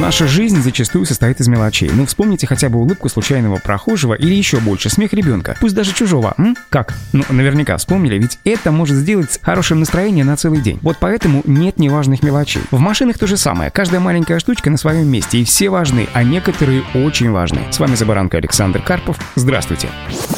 Наша жизнь зачастую состоит из мелочей. Ну, вспомните хотя бы улыбку случайного прохожего или еще больше смех ребенка, пусть даже чужого. М? Как? Ну, наверняка вспомнили, ведь это может сделать хорошее настроение на целый день. Вот поэтому нет неважных мелочей. В машинах то же самое. Каждая маленькая штучка на своем месте, и все важны, а некоторые очень важны. С вами Забаранка Александр Карпов. Здравствуйте.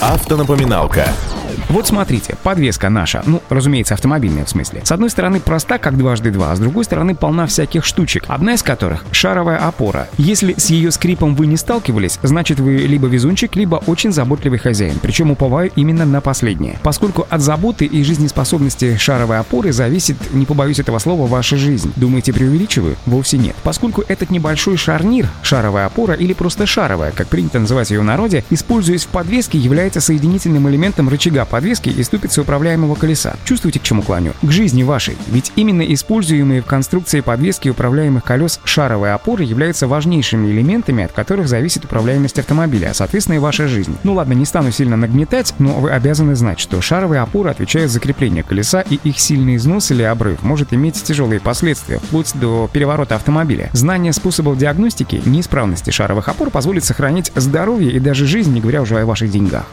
Автонапоминалка. Вот смотрите, подвеска наша, ну, разумеется, автомобильная в смысле. С одной стороны проста, как дважды два, а с другой стороны полна всяких штучек. Одна из которых — шаровая опора. Если с ее скрипом вы не сталкивались, значит вы либо везунчик, либо очень заботливый хозяин. Причем уповаю именно на последнее. Поскольку от заботы и жизнеспособности шаровой опоры зависит, не побоюсь этого слова, ваша жизнь. Думаете, преувеличиваю? Вовсе нет. Поскольку этот небольшой шарнир, шаровая опора или просто шаровая, как принято называть ее в народе, используясь в подвеске, является соединительным элементом рычага подвески и ступицы управляемого колеса. Чувствуете, к чему клоню? К жизни вашей. Ведь именно используемые в конструкции подвески управляемых колес шаровые опоры являются важнейшими элементами, от которых зависит управляемость автомобиля, а соответственно и ваша жизнь. Ну ладно, не стану сильно нагнетать, но вы обязаны знать, что шаровые опоры отвечают за крепление колеса, и их сильный износ или обрыв может иметь тяжелые последствия, вплоть до переворота автомобиля. Знание способов диагностики неисправности шаровых опор позволит сохранить здоровье и даже жизнь, не говоря уже о ваших деньгах.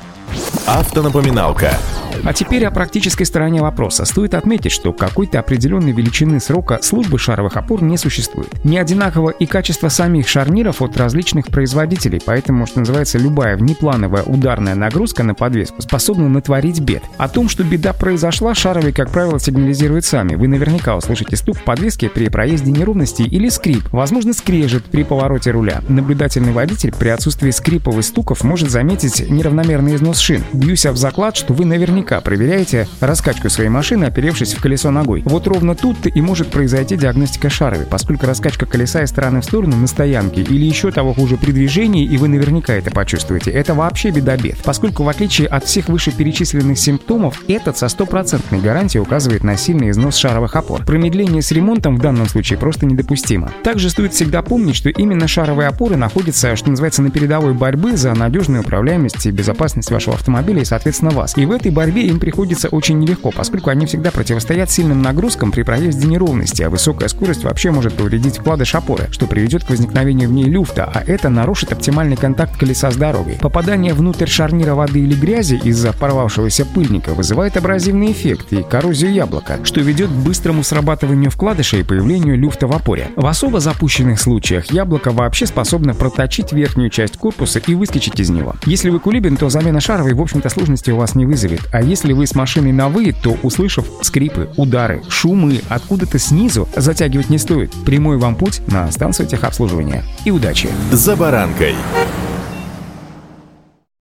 Автонапоминалка. А теперь о практической стороне вопроса. Стоит отметить, что какой-то определенной величины срока службы шаровых опор не существует. Не одинаково и качество самих шарниров от различных производителей, поэтому, что называется, любая внеплановая ударная нагрузка на подвеску способна натворить бед. О том, что беда произошла, шаровые, как правило, сигнализируют сами. Вы наверняка услышите стук подвески при проезде неровностей или скрип. Возможно, скрежет при повороте руля. Наблюдательный водитель при отсутствии скрипов и стуков может заметить неравномерный износ шин. Бьюсь об заклад, что вы наверняка проверяете раскачку своей машины, оперевшись в колесо ногой. Вот ровно тут-то и может произойти диагностика шаровой, поскольку раскачка колеса из стороны в сторону на стоянке или еще того хуже при движении, и вы наверняка это почувствуете, это вообще беда-бед, поскольку в отличие от всех вышеперечисленных симптомов, этот со стопроцентной гарантией указывает на сильный износ шаровых опор. Промедление с ремонтом в данном случае просто недопустимо. Также стоит всегда помнить, что именно шаровые опоры находятся, что называется, на передовой борьбы за надежную управляемость и безопасность вашего автомобиля и, соответственно, вас. И в этой борьбе им приходится очень нелегко, поскольку они всегда противостоят сильным нагрузкам при проезде неровности, а высокая скорость вообще может повредить вкладыш опоры, что приведет к возникновению в ней люфта, а это нарушит оптимальный контакт колеса с дорогой. Попадание внутрь шарнира воды или грязи из-за порвавшегося пыльника вызывает абразивный эффект и коррозию яблока, что ведет к быстрому срабатыванию вкладыша и появлению люфта в опоре. В особо запущенных случаях яблоко вообще способно проточить верхнюю часть корпуса и выскочить из него. Если вы кулибин, то замена шаровой, в общем-то, сложности у вас не вызовет. А если вы с машиной на вы, то, услышав скрипы, удары, шумы откуда-то снизу, затягивать не стоит. Прямой вам путь на станцию техобслуживания. И удачи! «За баранкой».